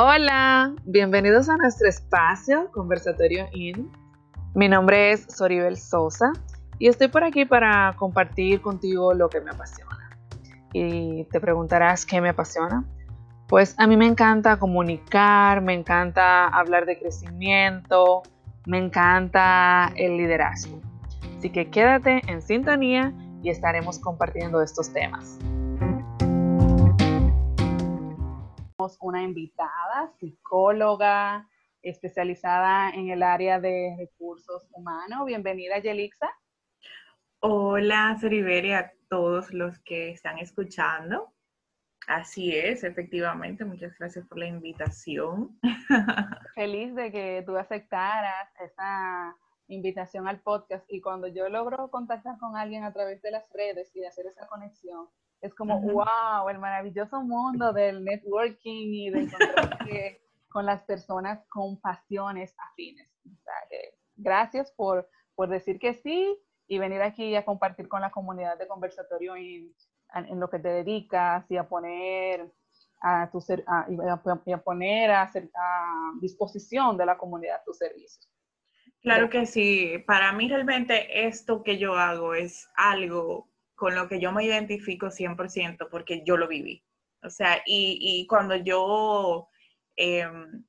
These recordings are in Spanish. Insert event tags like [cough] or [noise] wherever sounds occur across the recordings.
Hola, bienvenidos a nuestro espacio Conversatorio IN. Mi nombre es Soribel Sosa y estoy por aquí para compartir contigo lo que me apasiona. Y te preguntarás qué me apasiona. Pues a mí me encanta comunicar, me encanta hablar de crecimiento, me encanta el liderazgo. Así que quédate en sintonía y estaremos compartiendo estos temas. Una invitada, psicóloga, especializada en el área de recursos humanos. Bienvenida, Yelixa. Hola, Soriberi, a todos los que están escuchando. Así es, efectivamente. Muchas gracias por la invitación. [laughs] Feliz de que tú aceptaras esa invitación al podcast y cuando yo logro contactar con alguien a través de las redes y hacer esa conexión, es como, wow, el maravilloso mundo del networking y de encontrarse [laughs] con las personas con pasiones afines. gracias por, por, decir que sí y venir aquí a compartir con la comunidad de conversatorio en, en lo que te dedicas y a poner a, tu ser, a, y a, poner a, a disposición de la comunidad tus servicios. Claro que sí. Para mí realmente esto que yo hago es algo con lo que yo me identifico 100% porque yo lo viví. O sea, y, cuando yo em,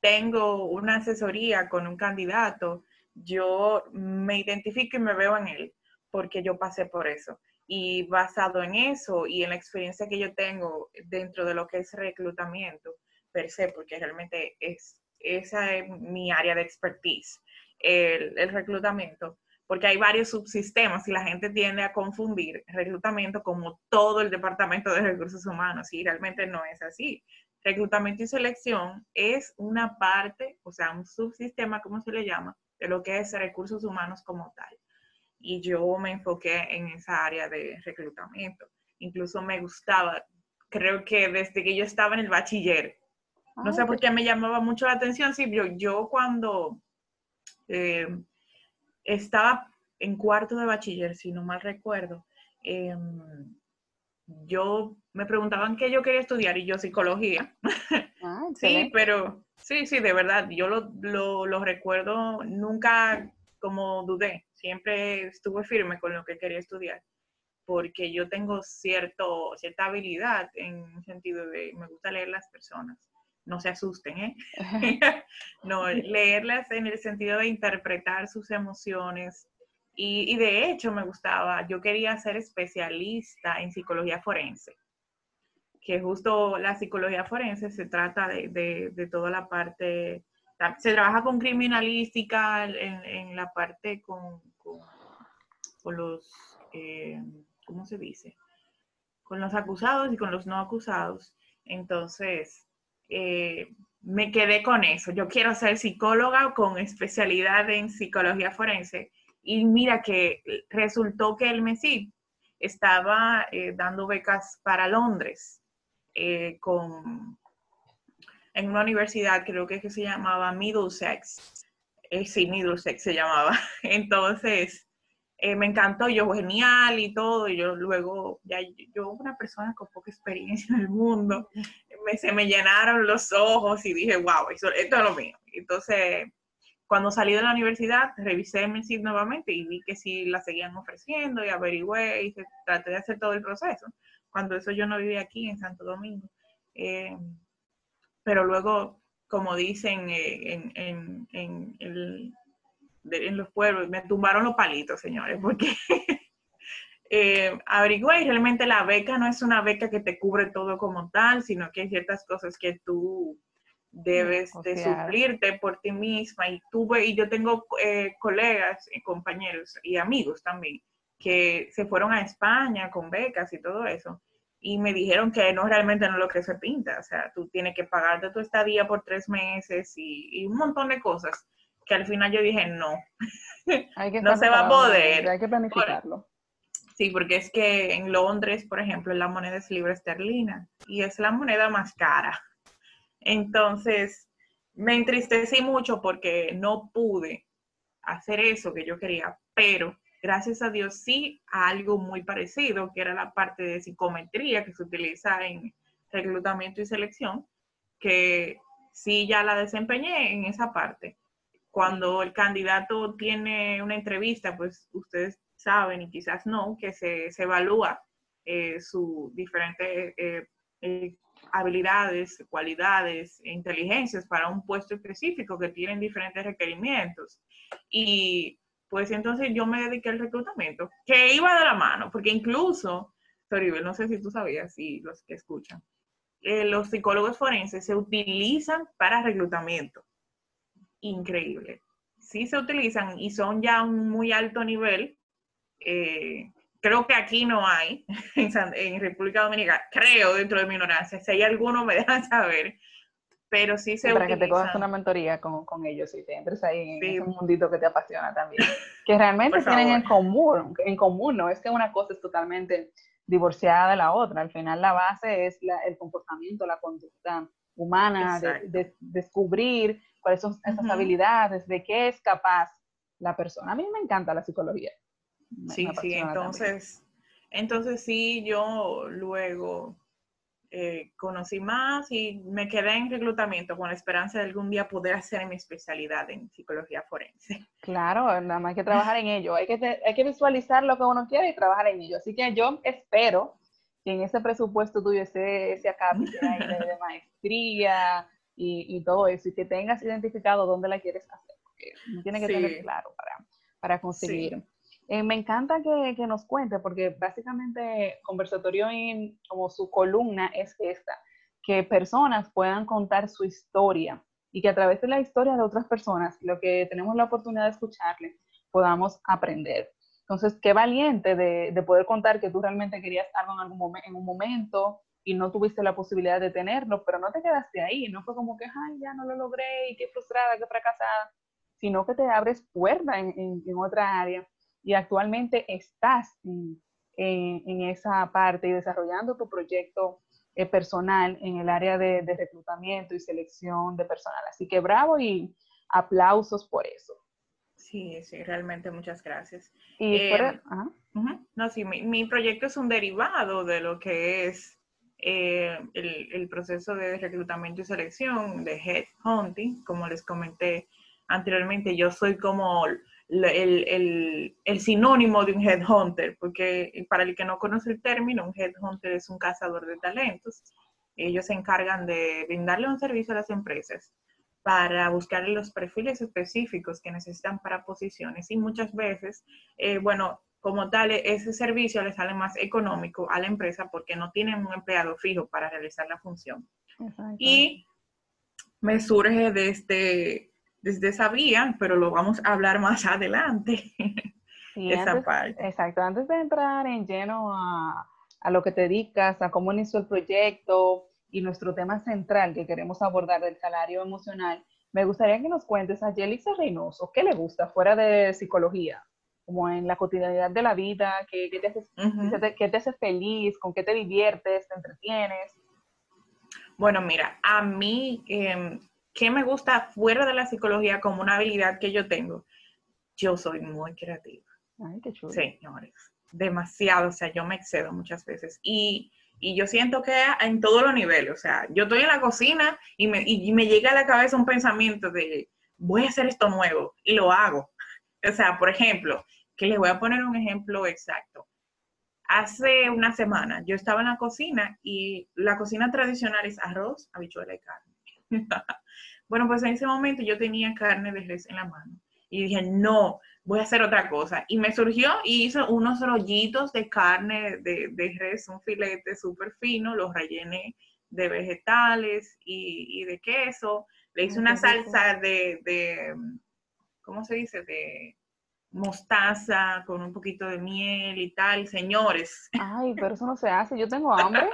tengo una asesoría con un candidato, yo me identifico y me veo en él porque yo pasé por eso. Y basado en eso y en la experiencia que yo tengo dentro de lo que es reclutamiento per se, porque realmente es, esa es mi área de expertise, el, el reclutamiento, porque hay varios subsistemas y la gente tiende a confundir reclutamiento como todo el departamento de recursos humanos y realmente no es así. Reclutamiento y selección es una parte, o sea, un subsistema, como se le llama, de lo que es recursos humanos como tal. Y yo me enfoqué en esa área de reclutamiento. Incluso me gustaba, creo que desde que yo estaba en el bachiller, no sé por qué me llamaba mucho la atención, sí, yo, yo cuando... Eh, estaba en cuarto de bachiller, si no mal recuerdo, em, yo me preguntaban qué yo quería estudiar y yo psicología. Ah, [laughs] sí, pero sí, sí, de verdad, yo lo, lo, recuerdo, nunca como dudé, siempre estuve firme con lo que quería estudiar, porque yo tengo cierto, cierta habilidad en sentido de, me gusta leer las personas no se asusten, ¿eh? [laughs] [laughs] no, leerlas en el sentido de interpretar sus emociones. Y, de hecho me gustaba, yo quería ser especialista en psicología forense, que justo la psicología forense se trata de, toda la parte, se trabaja con criminalística en, la parte con, con, los, eh, ¿cómo se dice? Con los acusados y con los no acusados. Entonces, eh, me quedé con eso. Yo quiero ser psicóloga con especialidad en psicología forense. Y mira que resultó que el MESI estaba eh, dando becas para Londres eh, con, en una universidad, creo que, que se llamaba Middlesex. sí, Middlesex se llamaba. [laughs] Entonces, me encantó, yo genial y todo, y yo luego, ya yo una persona con poca experiencia en el mundo, se me llenaron los ojos y dije, wow, esto, es lo mío. Entonces, cuando salí de la universidad, revisé mi sitio nuevamente y vi que sí la seguían ofreciendo y averigüé y traté de hacer todo el proceso. Cuando eso yo no vivía aquí en Santo Domingo. Eh, pero luego, como dicen eh, en, en, en, el, en los pueblos, me tumbaron los palitos, señores, porque [laughs] eh, averigüe y realmente la beca no es una beca que te cubre todo como tal, sino que hay ciertas cosas que tú debes de suplirte por ti misma y tuve y yo tengo eh, colegas, y compañeros y amigos también que se fueron a España con becas y todo eso y me dijeron que no realmente no es lo que se pinta, o sea, tú tienes que pagarte tu estadía por tres meses y, un montón de cosas que al final yo dije no, [laughs] no se va a poder. Hay que planificarlo. Sí, porque es que en Londres, por ejemplo, la moneda es libra esterlina y es la moneda más cara. Entonces, me entristecí mucho porque no pude hacer eso que yo quería, pero gracias a Dios sí a algo muy parecido, que era la parte de psicometría que se utiliza en reclutamiento y selección, que sí ya la desempeñé en esa parte. Cuando el candidato tiene una entrevista, pues ustedes saben y quizás no, que se, evalúa eh, sus diferentes eh, eh, habilidades, cualidades e inteligencias para un puesto específico que tienen diferentes requerimientos. Y pues entonces yo me dediqué al reclutamiento, que iba de la mano, porque incluso, Soribel, no sé si tú sabías, si los que escuchan, los psicólogos forenses se utilizan para reclutamiento. Increíble. Sí se utilizan y son ya un muy alto nivel. Eh, creo que aquí no hay, [laughs] en, República Dominicana, creo dentro de mi ignorancia, si hay alguno me [laughs] dejan saber, pero sí se Para que te cojas una mentoría con, con, ellos y te entres ahí en ese mundito que te apasiona también. Que realmente tienen en común, en común, no es que una cosa es totalmente divorciada de la otra, al final la base es el comportamiento, la conducta humana, de, descubrir cuáles son esas habilidades, de qué es capaz la persona. A mí me encanta la psicología sí, sí, entonces, entonces sí, yo luego eh, conocí más y me quedé en reclutamiento con la esperanza de algún día poder hacer mi especialidad en psicología forense. [laughs] Claro, nada más hay que trabajar en ello, hay que, hay que visualizar lo que uno quiere y trabajar en ello. Así que yo espero que en ese presupuesto tuyo ese, ese acá [laughs] de, maestría y, todo eso, y que tengas identificado dónde la quieres hacer, porque tiene que tener claro para, para conseguir. Eh, me encanta que, nos cuente, porque básicamente Conversatorio en, como su columna es esta, que personas puedan contar su historia y que a través de la historia de otras personas, lo que tenemos la oportunidad de escucharle, podamos aprender. Entonces, qué valiente de, de poder contar que tú realmente querías algo en, algún un momento y no tuviste la posibilidad de tenerlo, pero no te quedaste ahí, no fue como que, ay, ya no lo logré y qué frustrada, qué fracasada, sino que te abres puerta en otra área y actualmente estás en, esa parte y desarrollando tu proyecto eh, personal en el área de, reclutamiento y selección de personal. Así que bravo y aplausos por eso. Sí, sí, realmente muchas gracias. Y eh, No, sí, mi, proyecto es un derivado de lo que es eh, el, el, proceso de reclutamiento y selección de Headhunting. Como les comenté anteriormente, yo soy como el, el, sinónimo de un headhunter, porque para el que no conoce el término, un headhunter es un cazador de talentos. Ellos se encargan de brindarle un servicio a las empresas para buscar los perfiles específicos que necesitan para posiciones y muchas veces, eh, bueno, como tal, ese servicio le sale más económico a la empresa porque no tienen un empleado fijo para realizar la función. Y me surge de este desde esa vía, pero lo vamos a hablar más [laughs] adelante. esa parte. Exacto, antes de entrar en lleno a, a, lo que te dedicas, a cómo inició el proyecto y nuestro tema central que queremos abordar del salario emocional, me gustaría que nos cuentes a Yelixa Reynoso, ¿qué le gusta fuera de psicología? Como en la cotidianidad de la vida, ¿qué, qué te, hace, qué te hace feliz? ¿Con qué te diviertes? ¿Te entretienes? Bueno, mira, a mí eh, ¿qué me gusta fuera de la psicología como una habilidad que yo tengo? Yo soy muy creativa. Ay, qué chulo. Señores, demasiado, o sea, yo me excedo muchas veces. Y, yo siento que en todos los niveles, o sea, yo estoy en la cocina y me, y me llega a la cabeza un pensamiento de, voy a hacer esto nuevo y lo hago. O sea, por ejemplo, que les voy a poner un ejemplo exacto. Hace una semana yo estaba en la cocina y la cocina tradicional es arroz, habichuela y carne. [laughs] bueno, pues en ese momento yo tenía carne de res en la mano y dije, no, voy a hacer otra cosa. Y me surgió y hice unos rollitos de carne de, de res, un filete súper fino, los rellené de vegetales y, de queso. Le hice una salsa de, de, ¿cómo se dice? De mostaza con un poquito de miel y tal, señores. Ay, pero eso no se hace, yo tengo [laughs] hambre.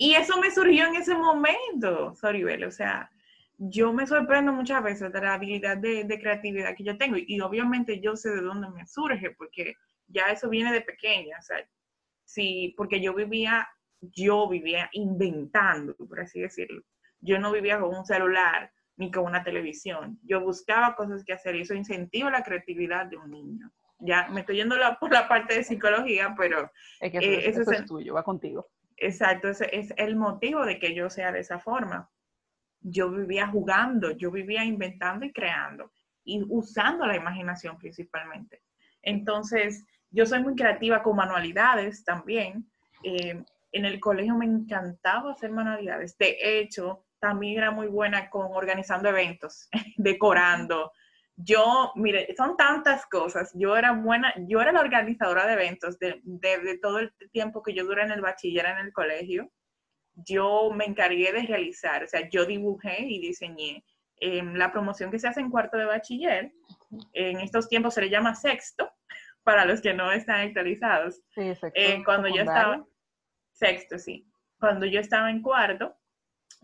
Y eso me surgió en ese momento, Soribel. O sea, yo me sorprendo muchas veces de la habilidad de, creatividad que yo tengo. Y, obviamente yo sé de dónde me surge, porque ya eso viene de pequeña. O sea, sí, porque yo vivía, yo vivía inventando, por así decirlo. Yo no vivía con un celular ni con una televisión. Yo buscaba cosas que hacer y eso incentiva la creatividad de un niño. Ya me estoy yendo por la parte de psicología, pero... Es que eso, eh, es tuyo, va contigo. Exacto, ese es el motivo de que yo sea de esa forma. Yo vivía jugando, yo vivía inventando y creando y usando la imaginación principalmente. Entonces, yo soy muy creativa con manualidades también. Eh, en el colegio me encantaba hacer manualidades. De hecho, también era muy buena con organizando eventos, [laughs] decorando. Yo, mire, son tantas cosas. Yo era buena, yo era la organizadora de eventos de, todo el tiempo que yo duré en el bachiller en el colegio. Yo me encargué de realizar, o sea, yo dibujé y diseñé em, la promoción que se hace en cuarto de bachiller. En estos tiempos se le llama sexto, [laughs] para los que no están actualizados. Sí, eh, cuando yo estaba, sexto, sí. Cuando yo estaba en cuarto,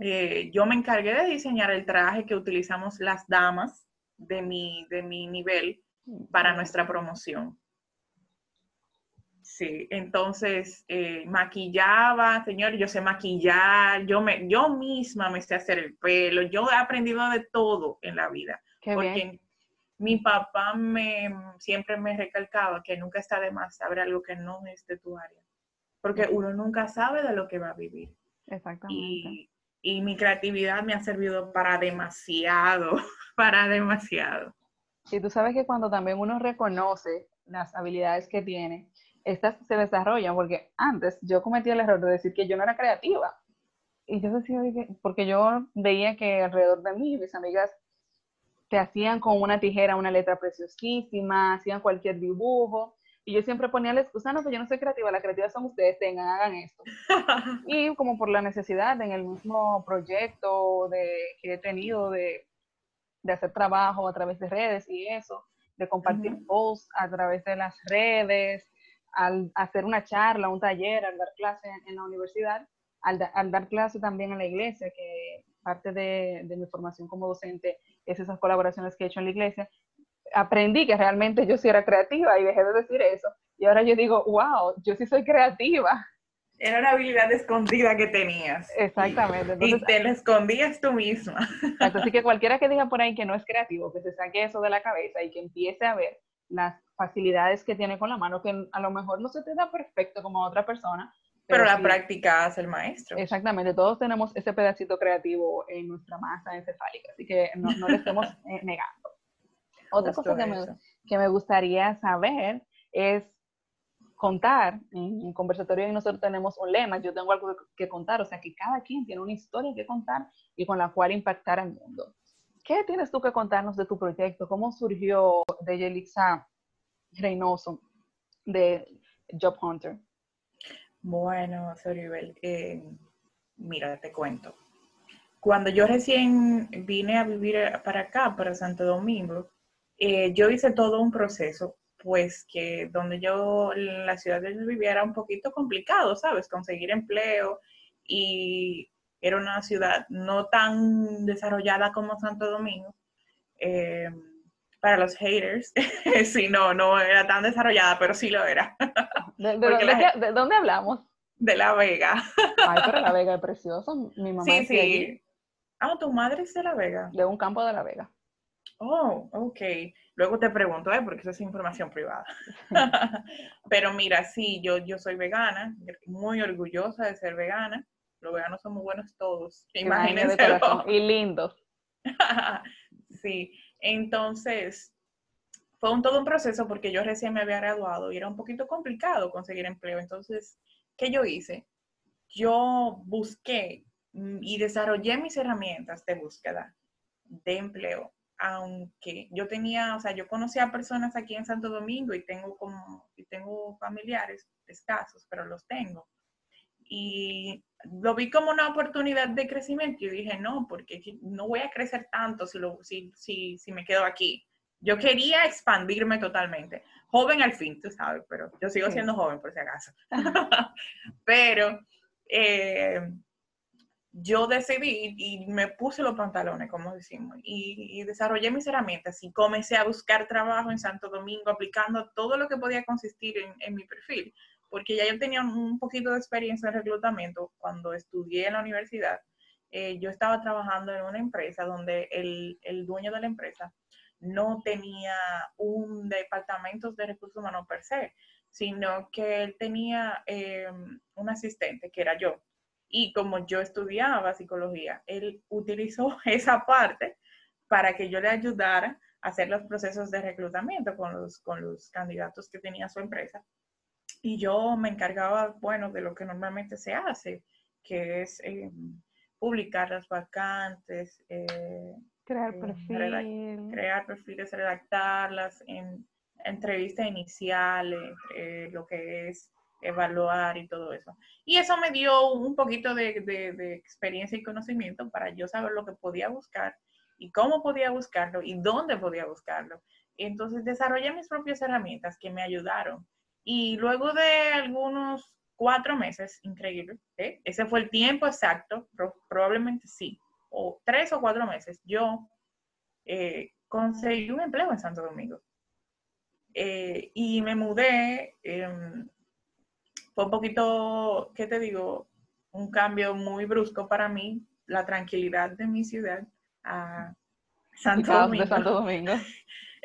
eh, yo me encargué de diseñar el traje que utilizamos las damas de mi, de mi nivel para nuestra promoción. Sí, entonces eh, maquillaba, señor, yo sé maquillar, yo, me, yo misma me sé hacer el pelo, yo he aprendido de todo en la vida. porque mi papá me, siempre me recalcaba que nunca está de más saber algo que no es de tu área, porque uno nunca sabe de lo que va a vivir. Exactamente. Y, mi creatividad me ha servido para demasiado, [laughs] para demasiado. Y tú sabes que cuando también uno reconoce las habilidades que tiene, estas se desarrollan, porque antes yo cometí el error de decir que yo no era creativa. Y yo decía, porque yo veía que alrededor de mí, mis amigas te hacían con una tijera una letra preciosísima, hacían cualquier dibujo. Y yo siempre ponía la excusa, no, pues yo no soy creativa, la creativa son ustedes, tengan, hagan esto. [laughs] y como por la necesidad en el mismo proyecto de, que he tenido de, de hacer trabajo a través de redes y eso, de compartir posts a través de las redes, al hacer una charla, un taller, al dar clase en, la universidad, al, al, dar clase también en la iglesia, que parte de, de mi formación como docente es esas colaboraciones que he hecho en la iglesia, aprendí que realmente yo sí era creativa y dejé de decir eso. Y ahora yo digo, wow, yo sí soy creativa. Era una habilidad escondida que tenías. Exactamente. y te la escondías tú misma. Así que [laughs] cualquiera que diga por ahí que no es creativo, que se saque eso de la cabeza y que empiece a ver las facilidades que tiene con la mano, que a lo mejor no se te da perfecto como a otra persona, pero, la práctica hace el maestro. Exactamente, todos tenemos ese pedacito creativo en nuestra masa encefálica, así que no, no le estemos eh, negando. Otra cosa que me, que me, gustaría saber es contar, en, conversatorio y nosotros tenemos un lema, yo tengo algo que contar, o sea que cada quien tiene una historia que contar y con la cual impactar al mundo. ¿Qué tienes tú que contarnos de tu proyecto? ¿Cómo surgió de Yelixa Reynoso de Job Hunter? Bueno, Soribel, eh, mira, te cuento. Cuando yo recién vine a vivir para acá, para Santo Domingo, eh, yo hice todo un proceso, pues que donde yo, la ciudad de yo vivía era un poquito complicado, ¿sabes? Conseguir empleo y era una ciudad no tan desarrollada como Santo Domingo. Eh, para los haters, [laughs] sí, no, no era tan desarrollada, pero sí lo era. [laughs] ¿De, dónde, hablamos? De La Vega. [laughs] Ay, pero La Vega es precioso. Mi mamá sí, sí. Ah, tu madre es de La Vega. De un campo de La Vega. Oh, ok. Luego te pregunto, ¿eh? porque eso es información privada. [laughs] pero mira, sí, yo, yo soy vegana, muy orgullosa de ser vegana. Los veganos son muy buenos todos. Imagínense. [laughs] Y lindos. sí. Entonces, fue un, todo un proceso porque yo recién me había graduado y era un poquito complicado conseguir empleo. Entonces, ¿qué yo hice? Yo busqué y desarrollé mis herramientas de búsqueda de empleo, aunque yo tenía, o sea, yo conocía a personas aquí en Santo Domingo y tengo como, y tengo familiares escasos, pero los tengo. Y lo vi como una oportunidad de crecimiento y dije, no, porque no voy a crecer tanto si, lo, si, si, si me quedo aquí. Yo quería expandirme totalmente. Joven al fin, tú sabes, pero yo sigo siendo joven por si acaso. [laughs] pero eh, yo decidí y me puse los pantalones, como decimos, y, desarrollé mis herramientas y comencé a buscar trabajo en Santo Domingo aplicando todo lo que podía consistir en, en mi perfil porque ya yo tenía un poquito de experiencia en reclutamiento cuando estudié en la universidad. Eh, yo estaba trabajando en una empresa donde el, el, dueño de la empresa no tenía un departamento de recursos humanos per se, sino que él tenía eh, un asistente, que era yo. Y como yo estudiaba psicología, él utilizó [laughs] esa parte para que yo le ayudara a hacer los procesos de reclutamiento con los, con los candidatos que tenía su empresa. Y yo me encargaba, bueno, de lo que normalmente se hace, que es eh, publicar las vacantes, eh, crear perfiles, crear perfiles, redactarlas, en entrevista inicial, entre lo que es evaluar y todo eso. Y eso me dio un poquito de, experiencia y conocimiento para yo saber lo que podía buscar y cómo podía buscarlo y dónde podía buscarlo. Entonces desarrollé mis propias herramientas que me ayudaron. Y luego de algunos cuatro meses, increíble, ¿eh? ese fue el tiempo exacto, probablemente sí, o tres o cuatro meses, yo eh, conseguí un empleo en Santo Domingo. Eh, y me mudé, em, fue un poquito, ¿qué te digo? Un cambio muy brusco para mí, la tranquilidad de mi ciudad a Santo Domingo. De Santo Domingo. [laughs]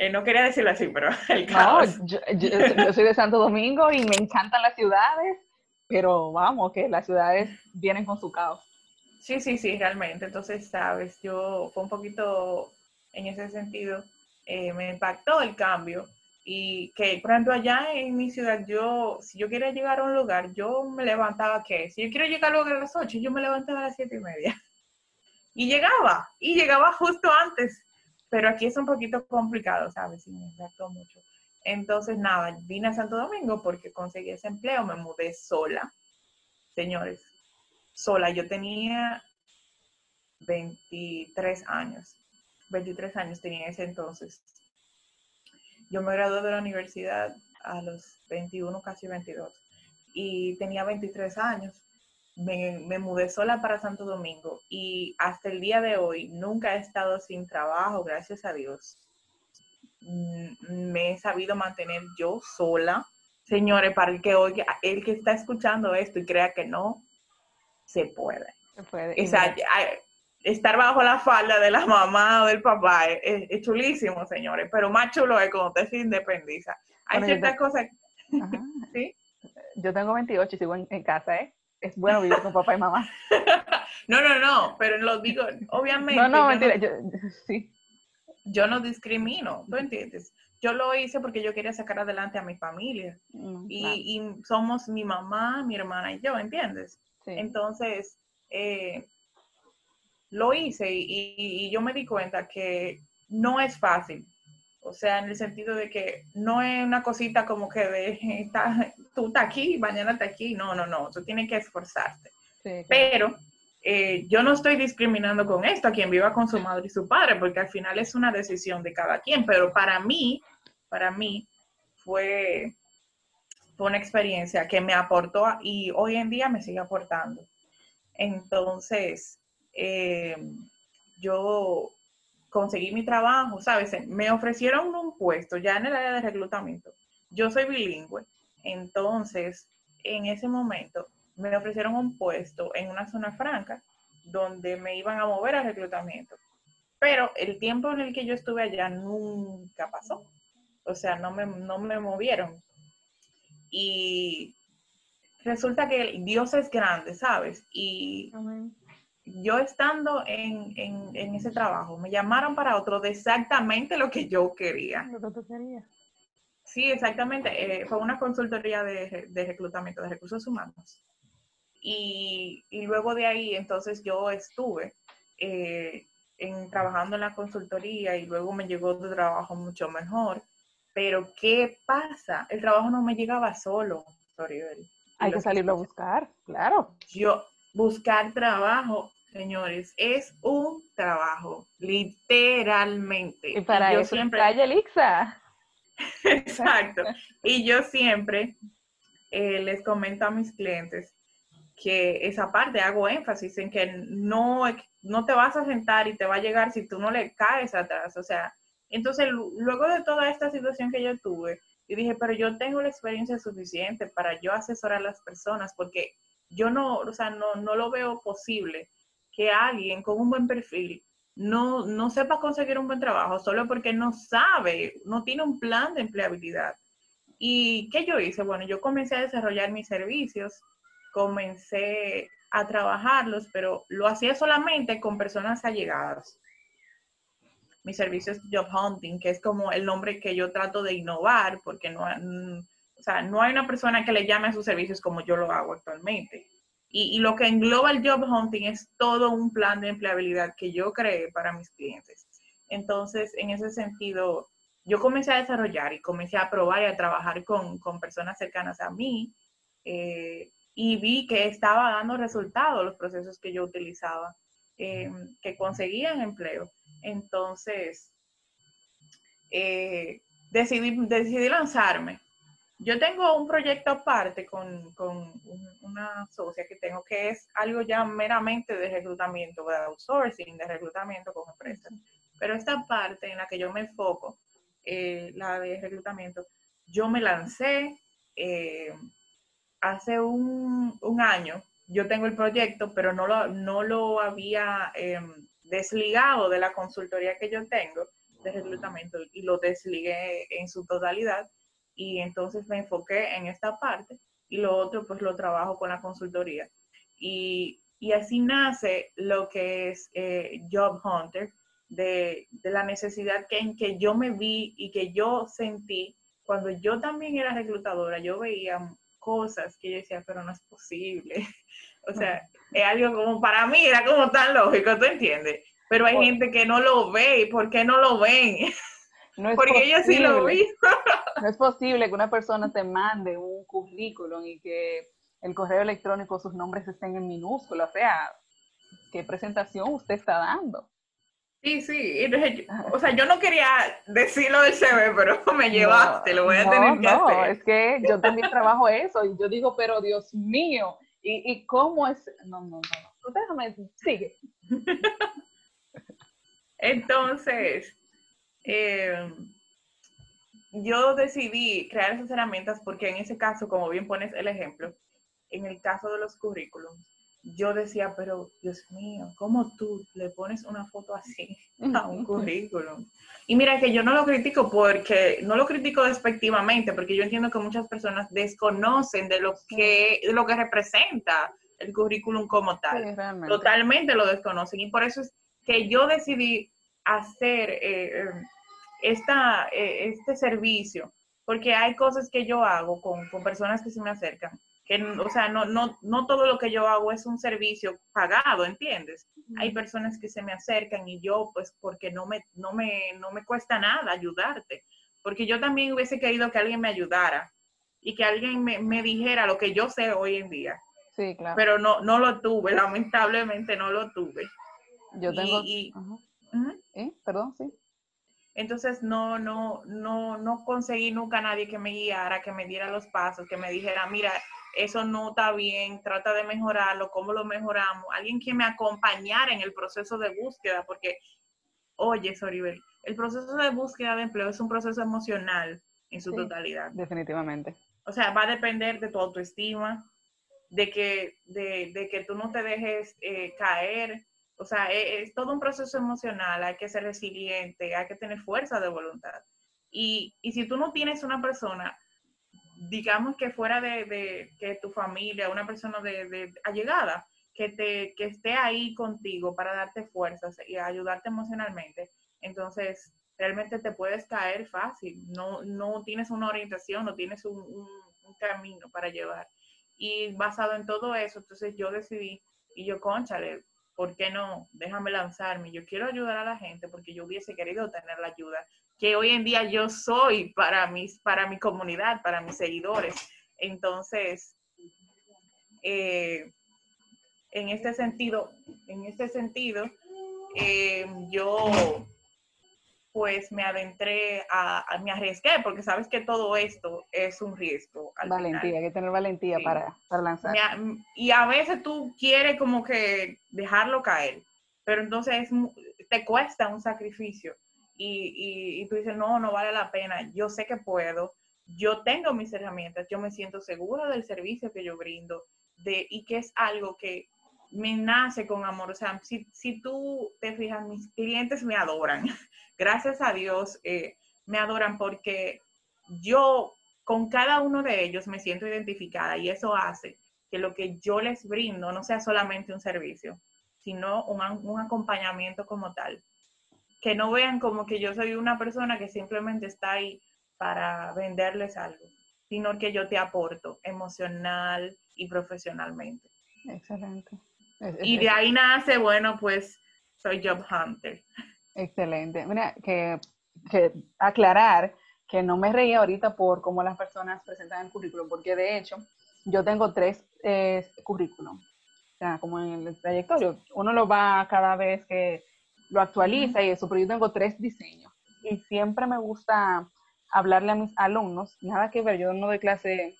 Eh, no quería decirlo así, pero [laughs] el caos. No, yo, yo, soy de Santo Domingo y me encantan las ciudades, pero vamos, que las ciudades vienen con su caos. Sí, sí, sí, realmente. Entonces, sabes, yo fue un poquito en ese sentido, eh, me impactó el cambio y que, por ejemplo, allá en mi ciudad, yo, si yo quería llegar a un lugar, yo me levantaba, ¿qué? Si yo quiero llegar lugar a las 8, yo me levantaba a las siete y media. [laughs] Y llegaba, y llegaba justo antes. Pero aquí es un poquito complicado, ¿sabes? Y me impactó mucho. Entonces, nada, vine a Santo Domingo porque conseguí ese empleo, me mudé sola. Señores, sola. Yo tenía 23 años. 23 años tenía ese entonces. Yo me gradué de la universidad a los 21, casi 22, y tenía 23 años. Me, me, mudé sola para Santo Domingo y hasta el día de hoy nunca he estado sin trabajo, gracias a Dios. Mm, me he sabido mantener yo sola. Señores, para el que oiga, el que está escuchando esto y crea que no, se puede. Se puede estar bajo la falda de la mamá o del papá es, chulísimo, señores, pero más chulo es cuando usted se independiza. Hay ciertas cosas... [laughs] ¿Sí? Yo tengo 28 y sigo en, casa, ¿eh? Es bueno vivir con papá y mamá. [laughs] no, no, no, pero lo digo, obviamente... No, no, mentira, yo, sí. Yo no discrimino, ¿tú entiendes? Yo lo hice porque yo quería sacar adelante a mi familia. Mm, y, y, somos mi mamá, mi hermana y yo, ¿entiendes? Sí. Entonces, eh, lo hice y, yo me di cuenta que no es fácil. O sea, en el sentido de que no es una cosita como que de, [laughs] tú estás aquí, mañana estás aquí. No, no, no, tú tienes que esforzarte. Pero eh, yo no estoy discriminando con esto a quien viva con su madre y su padre, porque al final es una decisión de cada quien. Pero para mí, para mí fue, fue una experiencia que me aportó y hoy en día me sigue aportando. Entonces, eh, yo conseguí mi trabajo, ¿sabes? Me ofrecieron un puesto ya en el área de reclutamiento. Yo soy bilingüe, entonces en ese momento me ofrecieron un puesto en una zona franca donde me iban a mover a reclutamiento. Pero el tiempo en el que yo estuve allá nunca pasó. O sea, no me, no me movieron. Y resulta que Dios es grande, ¿sabes? Y yo estando en, ese trabajo, me llamaron para otro de exactamente lo que yo quería. Lo que tú querías. Sí, exactamente. Eh, fue una consultoría de, reclutamiento de recursos humanos. Y, luego de ahí, entonces yo estuve eh, en, trabajando en la consultoría y luego me llegó otro trabajo mucho mejor. Pero, ¿qué pasa? El trabajo no me llegaba solo, Toribel. Hay que salirlo a buscar, claro. Yo, buscar trabajo señores, es un trabajo, literalmente. Y para yo eso siempre... Elixa. [laughs] Exacto. Y yo siempre eh, les comento a mis clientes que esa parte hago énfasis en que no, no te vas a sentar y te va a llegar si tú no le caes atrás. O sea, entonces luego de toda esta situación que yo tuve, yo dije, pero yo tengo la experiencia suficiente para yo asesorar a las personas porque yo no, o sea, no, no lo veo posible que alguien con un buen perfil no, no sepa conseguir un buen trabajo solo porque no sabe, no tiene un plan de empleabilidad. ¿Y qué yo hice? Bueno, yo comencé a desarrollar mis servicios, comencé a trabajarlos, pero lo hacía solamente con personas allegadas. Mis servicios Job Hunting, que es como el nombre que yo trato de innovar, porque no, o sea, no hay una persona que le llame a sus servicios como yo lo hago actualmente. Y, lo que engloba el Job Hunting es todo un plan de empleabilidad que yo creé para mis clientes. Entonces, en ese sentido, yo comencé a desarrollar y comencé a probar y a trabajar con, con personas cercanas a mí eh, y vi que estaba dando resultados los procesos que yo utilizaba, eh, que conseguían empleo. Entonces, eh, decidí, decidí lanzarme. Yo tengo un proyecto aparte con, con una socia que tengo que es algo ya meramente de reclutamiento, de outsourcing, de reclutamiento con empresas. Pero esta parte en la que yo me enfoco eh, la de reclutamiento, yo me lancé eh, hace un, año. Yo tengo el proyecto, pero no lo, no lo había em, desligado de la consultoría que yo tengo de reclutamiento y lo desligué en su totalidad y entonces me enfoqué en esta parte y lo otro pues lo trabajo con la consultoría. Y, así nace lo que es eh, Job Hunter, de, la necesidad que, en que yo me vi y que yo sentí cuando yo también era reclutadora, yo veía cosas que yo decía, pero no es posible. [laughs] o sea, es algo como para mí era como tan lógico, ¿tú entiendes? Pero hay gente que no lo ve, ¿y por qué no lo ven? [laughs] No es Porque yo sí lo vi. no es posible que una persona te mande un currículum y que el correo electrónico, sus nombres estén en minúscula. O sea, ¿qué presentación usted está dando? Sí, sí. o sea, yo no quería decirlo del CV, pero [laughs] me llevaste, lo voy a tener que no, hacer. Es que yo también trabajo eso y yo digo, pero Dios mío, ¿y, y cómo es? No, no, no. Déjame, sigue. [laughs] Entonces, eh, yo decidí crear esas herramientas porque en ese caso, como bien pones el ejemplo, en el caso de los currículums, yo decía, pero Dios mío, ¿cómo tú le pones una foto así a un currículum? Y mira que yo no lo critico porque, no lo critico despectivamente, porque yo entiendo que muchas personas desconocen de lo que, lo que representa el currículum como tal. Totalmente lo desconocen. Y por eso es que yo decidí hacer eh, eh, esta, eh, este servicio, porque hay cosas que yo hago con, con personas que se me acercan o sea, no, no, no todo lo que yo hago es un servicio pagado, ¿entiendes? Hay personas que se me acercan y yo, pues, porque no me, no me, no me cuesta nada ayudarte, porque yo también hubiese querido que alguien me ayudara y que alguien me, me dijera lo que yo sé hoy en día. Sí, claro. Pero no, no lo tuve, [laughs] lamentablemente no lo tuve. Yo tengo... Y, ¿Eh? Perdón, sí. Entonces no, no, no, no conseguí nunca a nadie que me guiara, que me diera los pasos, que me dijera, mira, eso no está bien, trata de mejorarlo, cómo lo mejoramos, alguien que me acompañara en el proceso de búsqueda, porque, oye, Soribel, el proceso de búsqueda de empleo es un proceso emocional en su totalidad. Definitivamente. O sea, va a depender de tu autoestima, de que, de, de que tú no te dejes eh, caer. O sea, es, es, todo un proceso emocional, hay que ser resiliente, hay que tener fuerza de voluntad. Y, y si tú no tienes una persona digamos que fuera de, que tu familia, una persona de, allegada, que, te, que esté ahí contigo para darte fuerzas y ayudarte emocionalmente, entonces realmente te puedes caer fácil, no, no tienes una orientación, no tienes un, un camino para llevar. Y basado en todo eso, entonces yo decidí, y yo, conchale, ¿por qué no? Déjame lanzarme. Yo quiero ayudar a la gente porque yo hubiese querido tener la ayuda que hoy en día yo soy para, mis, para mi comunidad, para mis seguidores. Entonces, eh, en este sentido, en este sentido, eh, yo pues me adentré a, me arriesgué, porque sabes que todo esto es un riesgo. valentía, hay que tener valentía para, para lanzar. y a veces tú quieres como que dejarlo caer, pero entonces te cuesta un sacrificio y, y, tú dices, no, no vale la pena, yo sé que puedo, yo tengo mis herramientas, yo me siento segura del servicio que yo brindo de, y que es algo que me nace con amor. O sea, si, si tú te fijas, mis clientes me adoran. [laughs] Gracias a Dios, eh, me adoran porque yo con cada uno de ellos me siento identificada y eso hace que lo que yo les brindo no sea solamente un servicio, sino un, un acompañamiento como tal. Que no vean como que yo soy una persona que simplemente está ahí para venderles algo, sino que yo te aporto emocional y profesionalmente. Excelente. Y de ahí nace, bueno, pues soy Job Hunter. Excelente. Mira, que, que aclarar que no me reía ahorita por cómo las personas presentan el currículum, porque de hecho yo tengo tres eh, currículum, o sea, como en el trayectorio. Uno lo va cada vez que lo actualiza y eso, pero yo tengo tres diseños. Y siempre me gusta hablarle a mis alumnos, nada que ver, yo no doy clase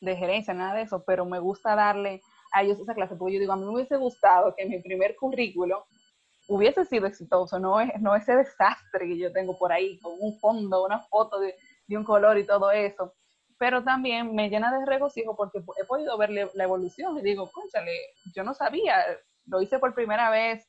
de gerencia, nada de eso, pero me gusta darle a ellos esa clase, porque yo digo, a mí me hubiese gustado que mi primer currículo hubiese sido exitoso, no, es, no ese desastre que yo tengo por ahí, con un fondo, una foto de, un color y todo eso, pero también me llena de regocijo porque he podido ver la evolución y digo, conchale, yo no sabía, lo hice por primera vez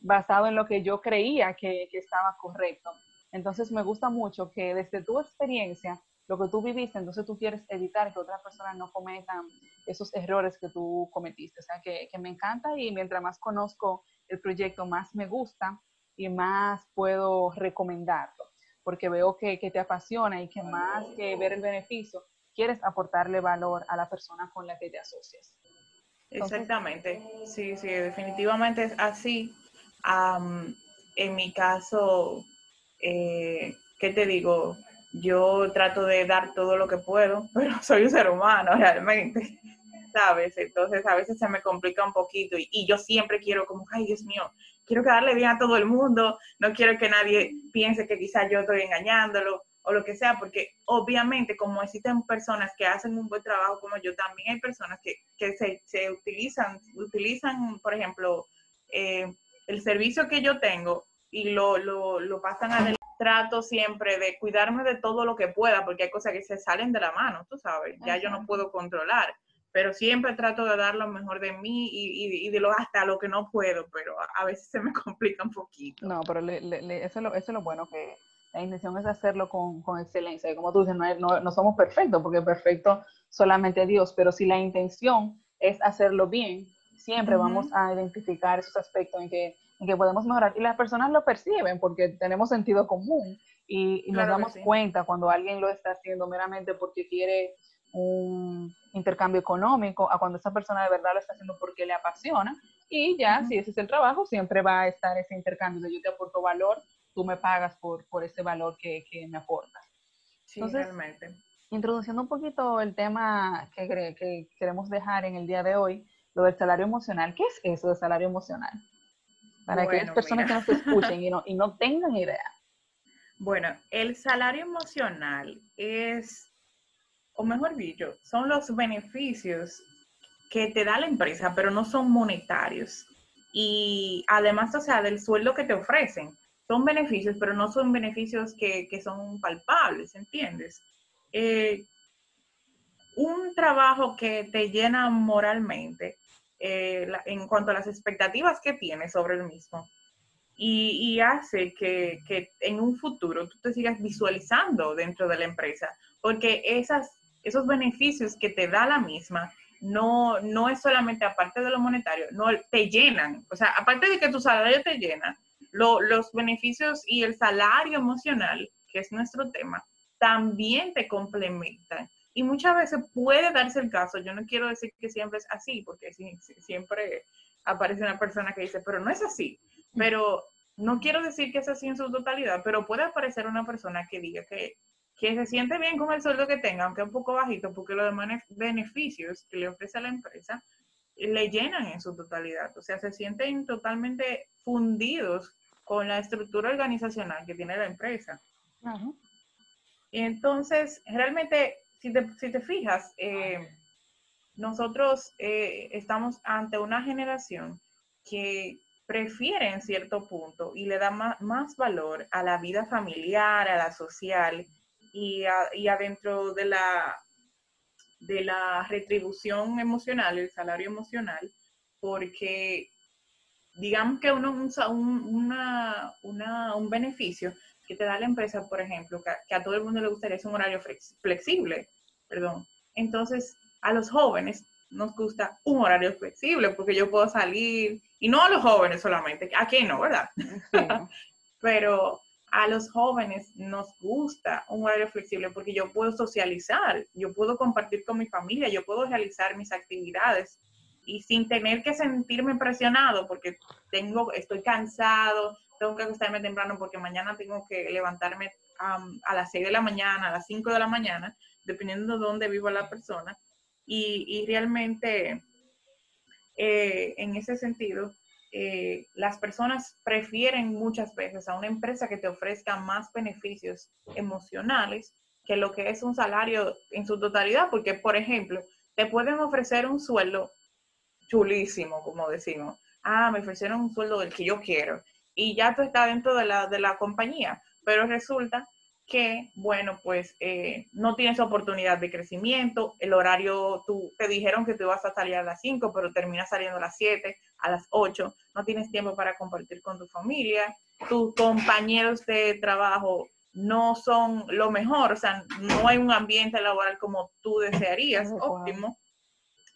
basado en lo que yo creía que, que estaba correcto. Entonces me gusta mucho que desde tu experiencia, lo que tú viviste, entonces tú quieres evitar que otras personas no cometan esos errores que tú cometiste. O sea, que, que me encanta y mientras más conozco el proyecto, más me gusta y más puedo recomendarlo, porque veo que, que te apasiona y que más que ver el beneficio, quieres aportarle valor a la persona con la que te asocias. Exactamente, sí, sí, definitivamente es así. en mi caso, eh, ¿qué te digo? Yo trato de dar todo lo que puedo, [laughs] pero soy un ser humano realmente, ¿sabes? Entonces a veces se me complica un poquito y, yo siempre quiero como, ay Dios mío, quiero quedarle bien a todo el mundo, no quiero que nadie piense que quizás yo estoy engañándolo o lo que sea, porque obviamente como existen personas que hacen un buen trabajo como yo, también hay personas que, que se, se, utilizan, utilizan, por ejemplo, eh, el servicio que yo tengo y lo, lo, lo pasan a trato siempre de cuidarme de todo lo que pueda, porque hay cosas que se salen de la mano, tú sabes, ya yo no puedo controlar, pero siempre trato de dar lo mejor de mí y, y, de lo hasta lo que no puedo, pero a veces se me [laughs] complica un poquito. No, pero le, le, eso, es lo, eso, es lo, bueno, que la intención es hacerlo con, con excelencia, y como tú dices, no, no, no somos perfectos, porque perfecto solamente Dios, pero si la intención es hacerlo bien, siempre vamos a identificar esos aspectos en que que podemos mejorar. Y las personas lo perciben porque tenemos sentido común y, nos damos cuenta cuando alguien lo está haciendo meramente porque quiere un intercambio económico a cuando esa persona de verdad lo está haciendo porque le apasiona. Y ya, si ese es el trabajo, siempre va a estar ese intercambio de yo te aporto valor, tú me pagas por, por ese valor que, que me aportas. Sí, Entonces, realmente. Introduciendo un poquito el tema que, que queremos dejar en el día de hoy, lo del salario emocional. ¿Qué es eso de salario emocional? Para que aquellas personas que nos escuchen y no, y no [laughs] tengan idea. Bueno, el salario emocional es, o mejor dicho, son los beneficios que te da la empresa, pero no son monetarios. Y además, o sea, del sueldo que te ofrecen. Son beneficios, pero no son beneficios que, que son palpables, ¿entiendes? Eh, un trabajo que te llena moralmente eh, en cuanto a las expectativas que tienes sobre el mismo. Y, hace que, que, en un futuro tú te sigas visualizando dentro de la empresa, porque esas, esos beneficios que te da la misma no, no es solamente aparte de lo monetario, no te llenan. O sea, aparte de que tu salario te llena, los beneficios y el salario emocional, que es nuestro tema, también te complementan y muchas veces puede darse el caso, yo no quiero decir que siempre es así, porque siempre aparece una persona que dice, pero no es así. Pero no quiero decir que es así en su totalidad, pero puede aparecer una persona que diga que, que se siente bien con el sueldo que tenga, aunque un poco bajito, porque los demás beneficios que le ofrece a la empresa le llenan en su totalidad. O sea, se sienten totalmente fundidos con la estructura organizacional que tiene la empresa. Y entonces, realmente si te, fijas, eh, nosotros eh, estamos ante una generación que prefiere en cierto punto y le da más, valor a la vida familiar, a la social y, adentro de la, de la retribución emocional, el salario emocional, porque digamos que uno un, una, un beneficio que te da la empresa, por ejemplo, que, a todo el mundo le gustaría es un horario flexible, perdón. Entonces, a los jóvenes nos gusta un horario flexible porque yo puedo salir, y no a los jóvenes solamente, a quién no, ¿verdad? [laughs] Pero a los jóvenes nos gusta un horario flexible porque yo puedo socializar, yo puedo compartir con mi familia, yo puedo realizar mis actividades y sin tener que sentirme presionado porque tengo, estoy cansado, tengo que acostarme temprano porque mañana tengo que levantarme a las 6 de la mañana, a las 5 de la mañana, dependiendo de dónde viva la persona. Y, realmente, eh, en ese sentido, eh, las personas prefieren muchas veces a una empresa que te ofrezca más beneficios emocionales que lo que es un salario en su totalidad, porque, por ejemplo, te pueden ofrecer un sueldo chulísimo, como decimos. Ah, me ofrecieron un sueldo del que yo quiero. Y ya tú estás dentro de la, de la compañía, pero resulta que, bueno, pues eh, no tienes oportunidad de crecimiento, el horario, tú te dijeron que tú ibas a salir a las 5, pero terminas saliendo a las 7, a las 8, no tienes tiempo para compartir con tu familia, tus compañeros de trabajo no son lo mejor, o sea, no hay un ambiente laboral como tú desearías, óptimo,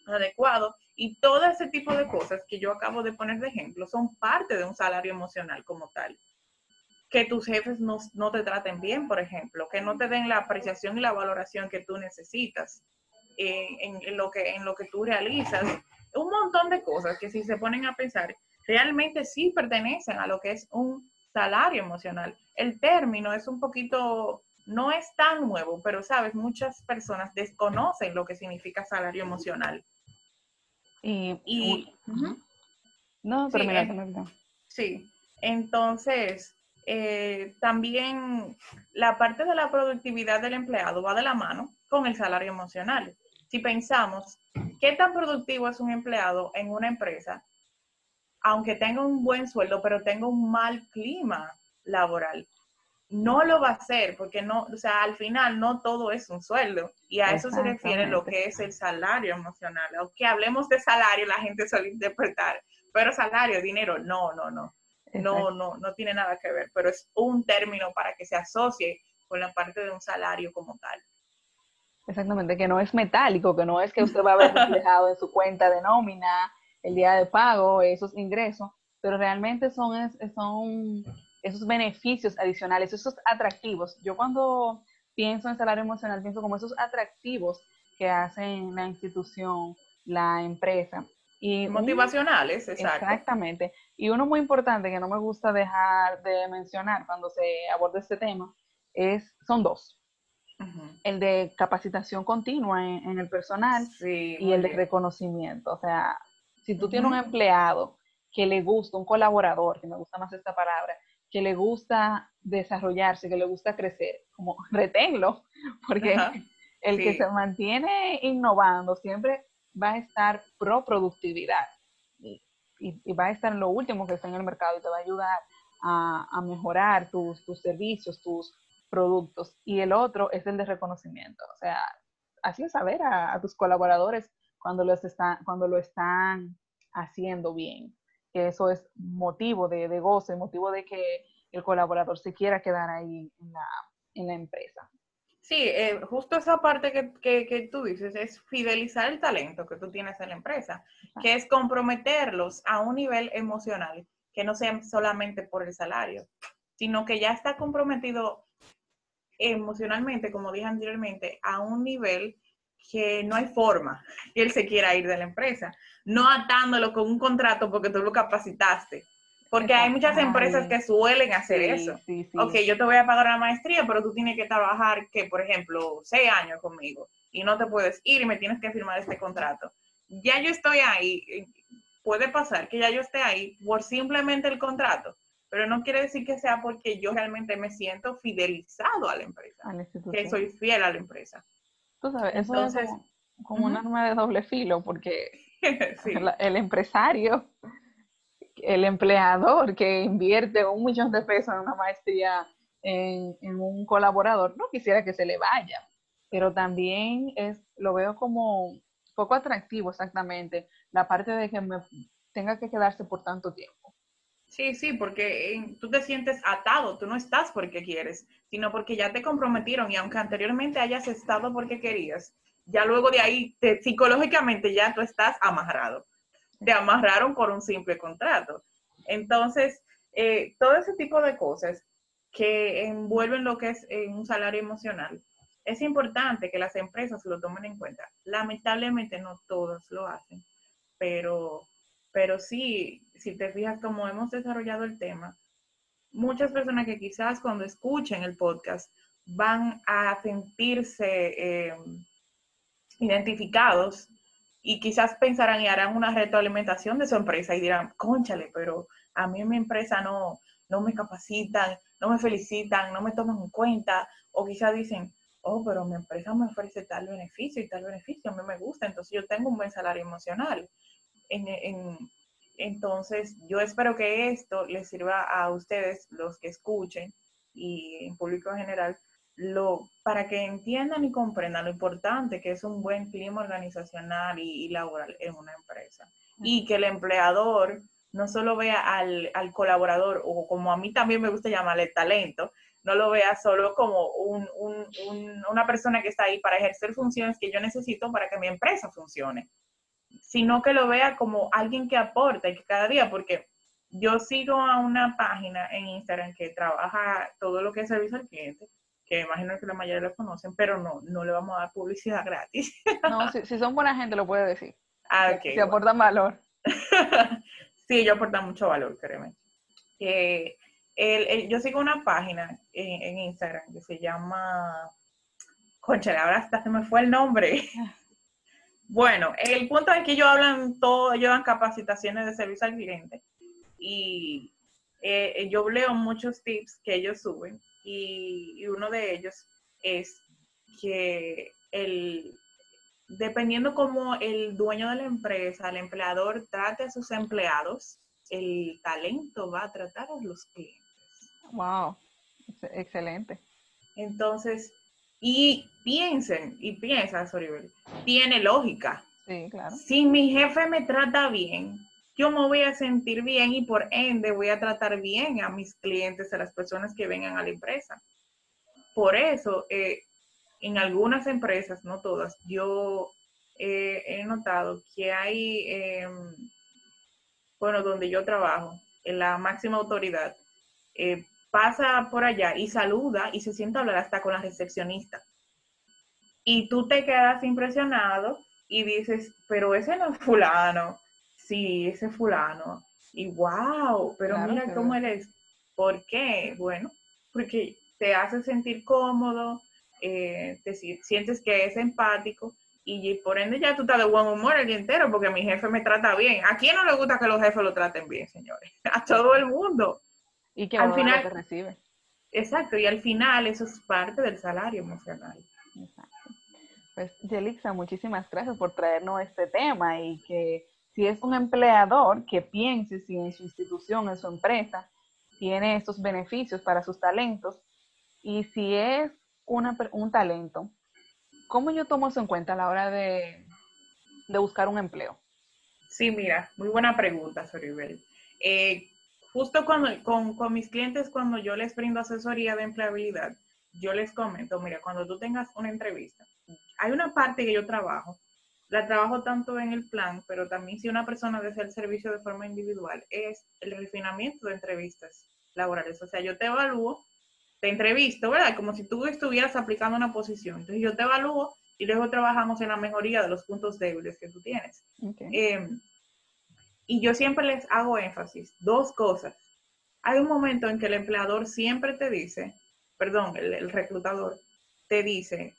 adecuado, y todo ese tipo de cosas que yo acabo de poner de ejemplo son parte de un salario emocional como tal que tus jefes no, te traten bien, por ejemplo, que no te den la apreciación y la valoración que tú necesitas en, lo, que, en lo que tú realizas. Un montón de cosas que si se ponen a pensar, realmente sí pertenecen a lo que es un salario emocional. El término es un poquito, no es tan nuevo, pero sabes, muchas personas desconocen lo que significa salario emocional. Y, no, pero sí, sí, entonces, eh, también la parte de la productividad del empleado va de la mano con el salario emocional. Si pensamos, ¿qué tan productivo es un empleado en una empresa, aunque tenga un buen sueldo, pero tenga un mal clima laboral? No lo va a hacer porque no, o sea, al final no todo es un sueldo y a eso se refiere lo que es el salario emocional. Aunque hablemos de salario, la gente suele interpretar, pero salario, dinero, no, no, no no, no, no tiene nada que ver, pero es un término para que se asocie con la parte de un salario como tal. Exactamente, que no es metálico, que no es que usted va a ver reflejado en su cuenta de nómina, el día de pago, esos ingresos, pero realmente son, son esos beneficios adicionales, esos atractivos. Yo cuando pienso en salario emocional, pienso como esos atractivos que hacen la institución, la empresa. Y Motivacionales, exacto. Exactamente. Y uno muy importante que no me gusta dejar de mencionar cuando se aborda este tema es, son dos. El de capacitación continua en, el personal y el de reconocimiento. O sea, si tú tienes un empleado que le gusta, un colaborador, que me gusta más esta palabra, que le gusta desarrollarse, que le gusta crecer, como [laughs] reténlo, porque el que se mantiene innovando siempre va a estar pro productividad y, va a estar en lo último que está en el mercado y te va a ayudar a, mejorar tus, tus, servicios, tus productos. Y el otro es el de reconocimiento. O sea, hazle saber a, tus colaboradores cuando, los están, cuando lo están haciendo bien. Que eso es motivo de, de goce, motivo de que el colaborador se quiera quedar ahí en la, en la empresa. Sí, eh, justo esa parte que, que, tú dices es fidelizar el talento que tú tienes en la empresa, que es comprometerlos a un nivel emocional, que no sea solamente por el salario, sino que ya está comprometido emocionalmente, como dije anteriormente, a un nivel que no hay forma que él se quiera ir de la empresa, no atándolo con un contrato porque tú lo capacitaste, porque hay muchas empresas que suelen hacer eso. Ok, yo te voy a pagar la maestría, pero tú tienes que trabajar, que por ejemplo, seis años conmigo y no te puedes ir y me tienes que firmar este contrato. Ya yo estoy ahí, eh, puede pasar que ya yo esté ahí por simplemente el contrato, pero no quiere decir que sea porque yo realmente me siento fidelizado a la empresa, que soy fiel a la empresa. Tú sabes, eso es como, un arma de doble filo, porque [laughs] el empresario el empleador que invierte un millón de pesos en una maestría en, un colaborador no quisiera que se le vaya, pero también es, lo veo como poco atractivo exactamente la parte de que me tenga que quedarse por tanto tiempo. Sí, sí, porque tú te sientes atado, tú no estás porque quieres, sino porque ya te comprometieron y aunque anteriormente hayas estado porque querías, ya luego de ahí, te, psicológicamente ya tú estás amarrado. Te amarraron por un simple contrato. Entonces, eh, todo ese tipo de cosas que envuelven lo que es eh, un salario emocional, es importante que las empresas lo tomen en cuenta. Lamentablemente no todas lo hacen, pero, pero sí, si te fijas cómo hemos desarrollado el tema, muchas personas que quizás cuando escuchen el podcast van a sentirse eh, identificados y quizás pensarán y harán una retroalimentación de su empresa y dirán, conchale, pero a mí mi empresa no, no me capacitan, no me felicitan, no me toman en cuenta, o quizás dicen, oh, pero mi empresa me ofrece tal beneficio y tal beneficio, a mí me gusta, entonces yo tengo un buen salario emocional. Entonces, yo espero que esto les sirva a ustedes, los que escuchen, y en público en general, lo, para que entiendan y comprendan lo importante que es un buen clima organizacional y, laboral en una empresa. Y que el empleador no solo vea al, al, colaborador, o como a mí también me gusta llamarle talento, no lo vea solo como un, un, una persona que está ahí para ejercer funciones que yo necesito para que mi empresa funcione, sino que lo vea como alguien que aporta y que cada día, porque yo sigo a una página en Instagram que trabaja todo lo que es servicio al cliente que imagino que la mayoría lo conocen, pero no, no le vamos a dar publicidad gratis. [laughs] No, si, son buena gente lo puede decir. Ah, ok. Si, aportan valor. [laughs] sí, ellos aportan mucho valor, créeme. yo sigo una página en, Instagram que se llama... Concha, ahora hasta se me fue el nombre. [laughs] Bueno, el punto es que ellos hablan todo, ellos dan capacitaciones de servicio al cliente y eh, yo leo muchos tips que ellos suben y, uno de ellos es que el, dependiendo cómo el dueño de la empresa, el empleador trate a sus empleados, el talento va a tratar a los clientes. Wow, excelente. Entonces, y piensen, y piensa, Soribel, tiene lógica. Sí, claro. Si mi jefe me trata bien, yo me voy a sentir bien y por ende voy a tratar bien a mis clientes, a las personas que vengan a la empresa. Por eso, eh, en algunas empresas, no todas, yo he notado que hay, em, bueno, donde yo trabajo, en la máxima autoridad, eh, pasa por allá y saluda y se sienta a hablar hasta con la recepcionista. Y tú te quedas impresionado y dices, pero ese no es fulano, sí, ese fulano, y wow, pero mira cómo eres. ¿Por qué? Bueno, porque te hace sentir cómodo, eh, te sientes que es empático y por ende ya tú estás de buen humor el día entero porque mi jefe me trata bien. ¿A quién no le gusta que los jefes lo traten bien, señores? [laughs] A todo el mundo. Y que al final recibe. Exacto, y al final eso es parte del salario emocional. Exacto. Pues, Yelixa, muchísimas gracias por traernos este tema y que si es un empleador que piense si en su institución, en su empresa, tiene estos beneficios para sus talentos, y si es un talento, ¿cómo yo tomo eso en cuenta a la hora de, buscar un empleo? Sí, mira, muy buena pregunta, Soribel. Eh, justo cuando, con, con mis clientes, cuando yo les brindo asesoría de empleabilidad, yo les comento, mira, cuando tú tengas una entrevista, hay una parte que yo trabajo la trabajo tanto en el plan, pero también si una persona desea el servicio de forma individual, es el refinamiento de entrevistas laborales. O sea, yo te evalúo, te entrevisto, ¿verdad? Como si tú estuvieras aplicando una posición. Entonces yo te evalúo y luego trabajamos en la mejoría de los puntos débiles que tú tienes. Em, y yo siempre les hago énfasis, dos cosas. Hay un momento en que el empleador siempre te dice, perdón, el reclutador te dice,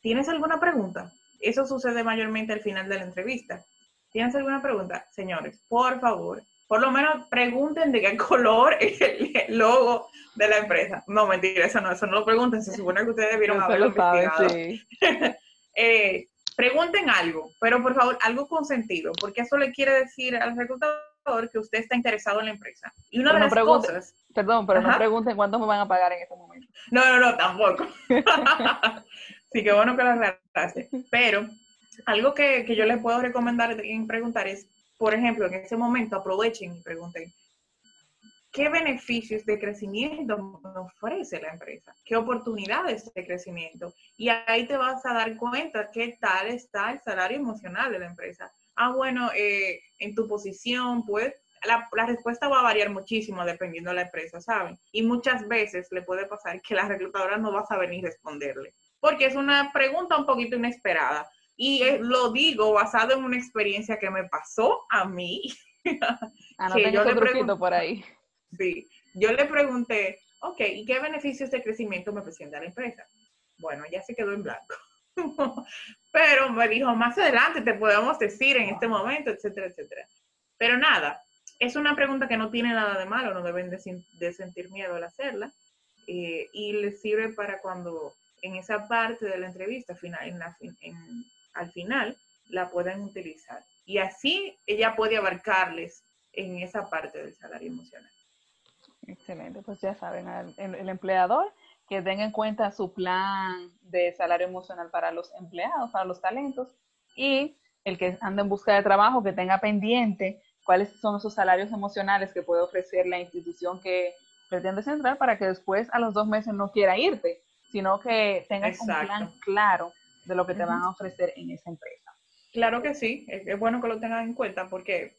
¿tienes alguna pregunta? Eso sucede mayormente al final de la entrevista. ¿Tienes alguna pregunta? Señores, por favor, por lo menos pregunten de qué [laughs] color es el logo de la empresa. No, mentira, eso no, eso no lo pregunten, se supone que ustedes debieron haberlo investigado. Sí. [laughs] eh, pregunten algo, pero por favor, algo con sentido, porque eso le quiere decir al reclutador que usted está interesado en la empresa. Y una de las cosas... Perdón, pero no pregunten cuánto me van a pagar en este momento. No, no, no, tampoco. [laughs] Sí, qué bueno que lo aclaraste. Pero algo que, yo les puedo recomendar y preguntar es, por ejemplo, en ese momento aprovechen y pregunten, qué beneficios de crecimiento ofrece la empresa, qué oportunidades de crecimiento. Y ahí te vas a dar cuenta qué tal está el salario emocional de la empresa. Ah, bueno, eh, en tu posición, pues la, la, respuesta va a variar muchísimo dependiendo de la empresa, ¿saben? Y muchas veces le puede pasar que la reclutadora no va a saber ni responderle, porque es una pregunta un poquito inesperada. Y lo digo basado en una experiencia que me pasó a mí. [laughs] Ah, no yo le pregunto por ahí. Sí, yo le pregunté, ok, ¿y qué beneficios de crecimiento me presenta la empresa? Bueno, ya se quedó en blanco. [laughs] Pero me dijo, más adelante te podemos decir en este momento, etcétera, etcétera. Pero nada, es una pregunta que no tiene nada de malo, no deben de, sentir miedo al hacerla. Eh, y les sirve para cuando en esa parte de la entrevista final, al final la pueden utilizar. Y así ella puede abarcarles en esa parte del salario emocional. Excelente, pues ya saben, el, empleador que tenga en cuenta su plan de salario emocional para los empleados, para los talentos, y el que anda en busca de trabajo, que tenga pendiente cuáles son esos salarios emocionales que puede ofrecer la institución que pretende centrar para que después a los dos meses no quiera irte, sino que tengas un plan claro de lo que te van a ofrecer en esa empresa. Claro que sí, es, bueno que lo tengan en cuenta porque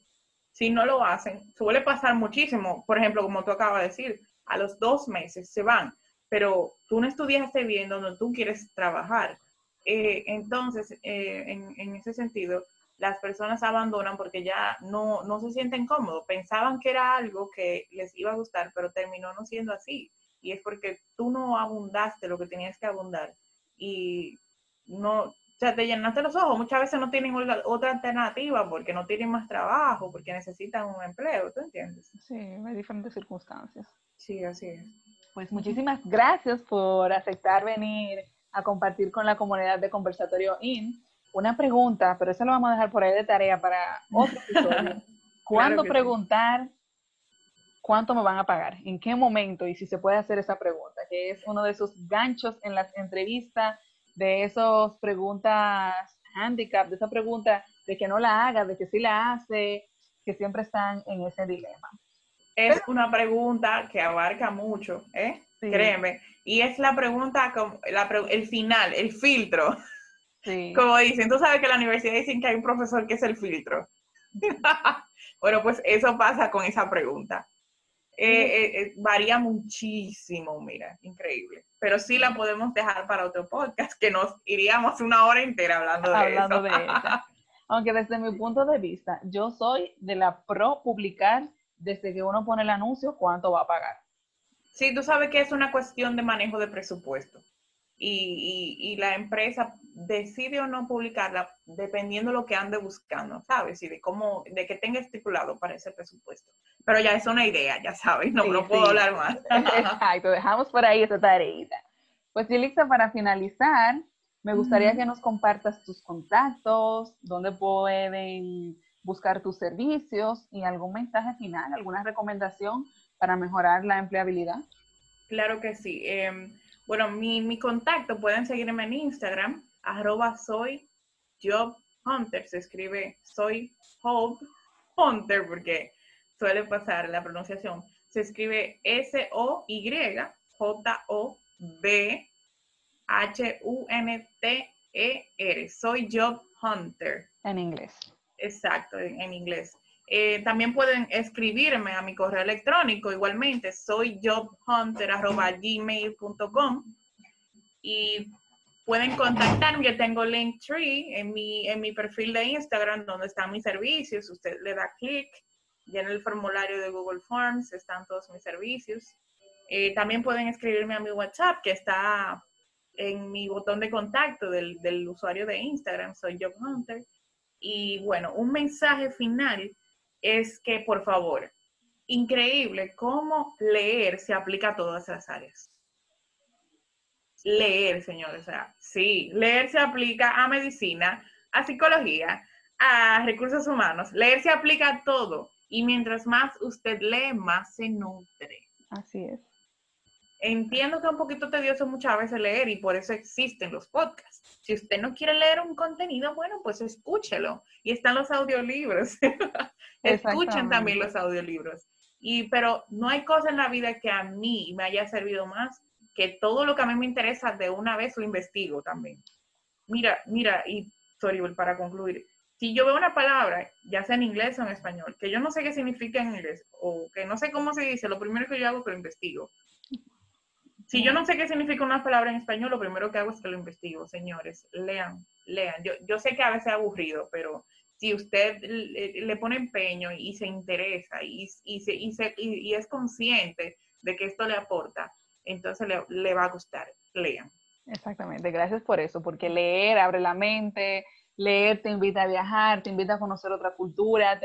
si no lo hacen, suele pasar muchísimo, por ejemplo, como tú acabas de decir, a los dos meses se van, pero tú no estudiaste bien donde tú quieres trabajar. Eh, entonces, eh, en, en, ese sentido, las personas abandonan porque ya no, no se sienten cómodos. Pensaban que era algo que les iba a gustar, pero terminó no siendo así. Y es porque tú no abundaste lo que tenías que abundar. Y no, sea, te llenaste los ojos. Muchas veces no tienen otra alternativa porque no tienen más trabajo, porque necesitan un empleo, ¿tú entiendes? Sí, hay diferentes circunstancias. Sí, así es. Pues muchísimas gracias por aceptar venir a compartir con la comunidad de Conversatorio IN. Una pregunta, pero eso lo vamos a dejar por ahí de tarea para otro [laughs] episodio. ¿Cuándo preguntar cuánto me van a pagar? ¿En qué momento? Y si se puede hacer esa pregunta, que es uno de esos ganchos en las entrevistas de esas preguntas handicap, de esa pregunta de que no la haga, de que sí la hace, que siempre están en ese dilema. Es una pregunta que abarca mucho, ¿eh? Créeme. Y es la pregunta, el final, el filtro. Sí. [laughs] Como dicen, tú sabes que la universidad dicen que hay un profesor que es el filtro. [laughs] bueno, pues eso pasa con esa pregunta. Eh, eh, eh, varía muchísimo, mira, increíble. Pero sí la podemos dejar para otro podcast, que nos iríamos una hora entera hablando de hablando De Aunque desde mi punto de vista, yo soy de la pro publicar desde que uno pone el anuncio cuánto va a pagar. Sí, tú sabes que es una cuestión de manejo de presupuesto y, la empresa decide o no publicarla dependiendo de lo que ande buscando, ¿sabes? Y de cómo, de que tenga estipulado para ese presupuesto. Pero ya es una idea, ya sabes, no, puedo hablar más. [laughs] Exacto, dejamos por ahí esa tarea. Pues Yelixa, para finalizar, me gustaría que nos compartas tus contactos, dónde pueden buscar tus servicios y algún mensaje final, alguna recomendación para mejorar la empleabilidad. Claro que sí. Eh, bueno, mi, mi contacto pueden seguirme en Instagram, arroba soy job hunter, se escribe soy hope hunter porque suele pasar la pronunciación. Se escribe S-O-Y-J-B-H-U-N-T-E-R. Soy Job Hunter. En inglés. Exacto, en inglés. Eh, también pueden escribirme a mi correo electrónico, igualmente, soy jobhunter.gmail.com y pueden contactarme. Yo tengo Linktree en mi, en mi perfil de Instagram donde están mis servicios. Usted le da clic, en el formulario de Google Forms están todos mis servicios. Eh, también pueden escribirme a mi WhatsApp que está en mi botón de contacto del, del usuario de Instagram, soy Job Hunter. Y bueno, un mensaje final es que, por favor, increíble cómo leer se aplica a todas las áreas. Leer, señores, o sea, sí, leer se aplica a medicina, a psicología, a recursos humanos. Leer se aplica a todo. Y mientras más usted lee, más se nutre. Así es. Entiendo que es un poquito tedioso muchas veces leer y por eso existen los podcasts. Si usted no quiere leer un contenido, bueno, pues escúchelo. Y están los audiolibros. [laughs] Escuchen también los audiolibros. Y, pero no hay cosa en la vida que a mí me haya servido más que todo lo que a mí me interesa de una vez lo investigo también. Mira, mira, y sorry, para concluir, si yo veo una palabra, ya sea en inglés o en español, que yo no sé qué significa en inglés o que no sé cómo se dice, lo primero que yo hago es que lo investigo. Si yo no sé qué significa una palabra en español, lo primero que hago es que lo investigo, señores. Lean, lean. Yo, yo sé que a veces es aburrido, pero si usted le, pone empeño y se interesa y, y, se, y, se, y, es consciente de que esto le aporta, entonces le, le va a gustar. Lean. Exactamente, gracias por eso, porque leer abre la mente, leer te invita a viajar, te invita a conocer otra cultura.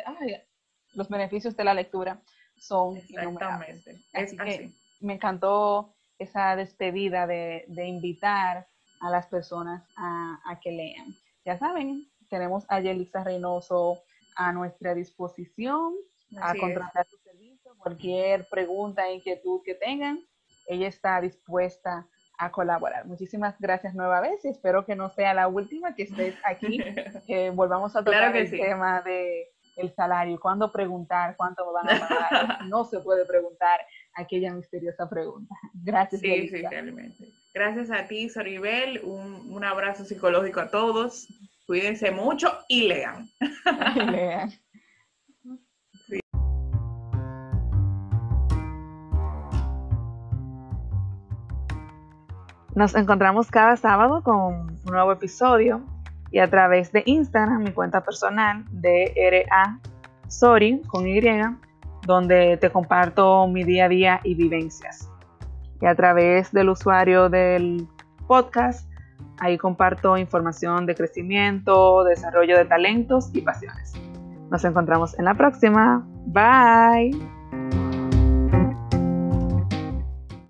los beneficios de la lectura son Exactamente. Es así. me encantó esa despedida de, invitar a las personas a, que lean. Ya saben, tenemos a Yelisa Reynoso a nuestra disposición a contratar su servicio, cualquier pregunta, inquietud que tengan, ella está dispuesta a colaborar. Muchísimas gracias nueva vez y espero que no sea la última que estés aquí, [laughs] que volvamos a tocar el tema de el salario, cuándo preguntar, cuánto me van a pagar. [laughs] no se puede preguntar aquella misteriosa pregunta. Gracias. Sí, sí, realmente. Gracias a ti, Soribel. Un, un abrazo psicológico a todos. Cuídense mucho y lean. Lean. Nos encontramos cada sábado con un nuevo episodio y a través de Instagram, mi cuenta personal, DRA Sorry con Y, donde te comparto mi día a día y vivencias. Y a través del usuario del podcast, ahí comparto información de crecimiento, desarrollo de talentos y pasiones. Nos encontramos en la próxima. Bye.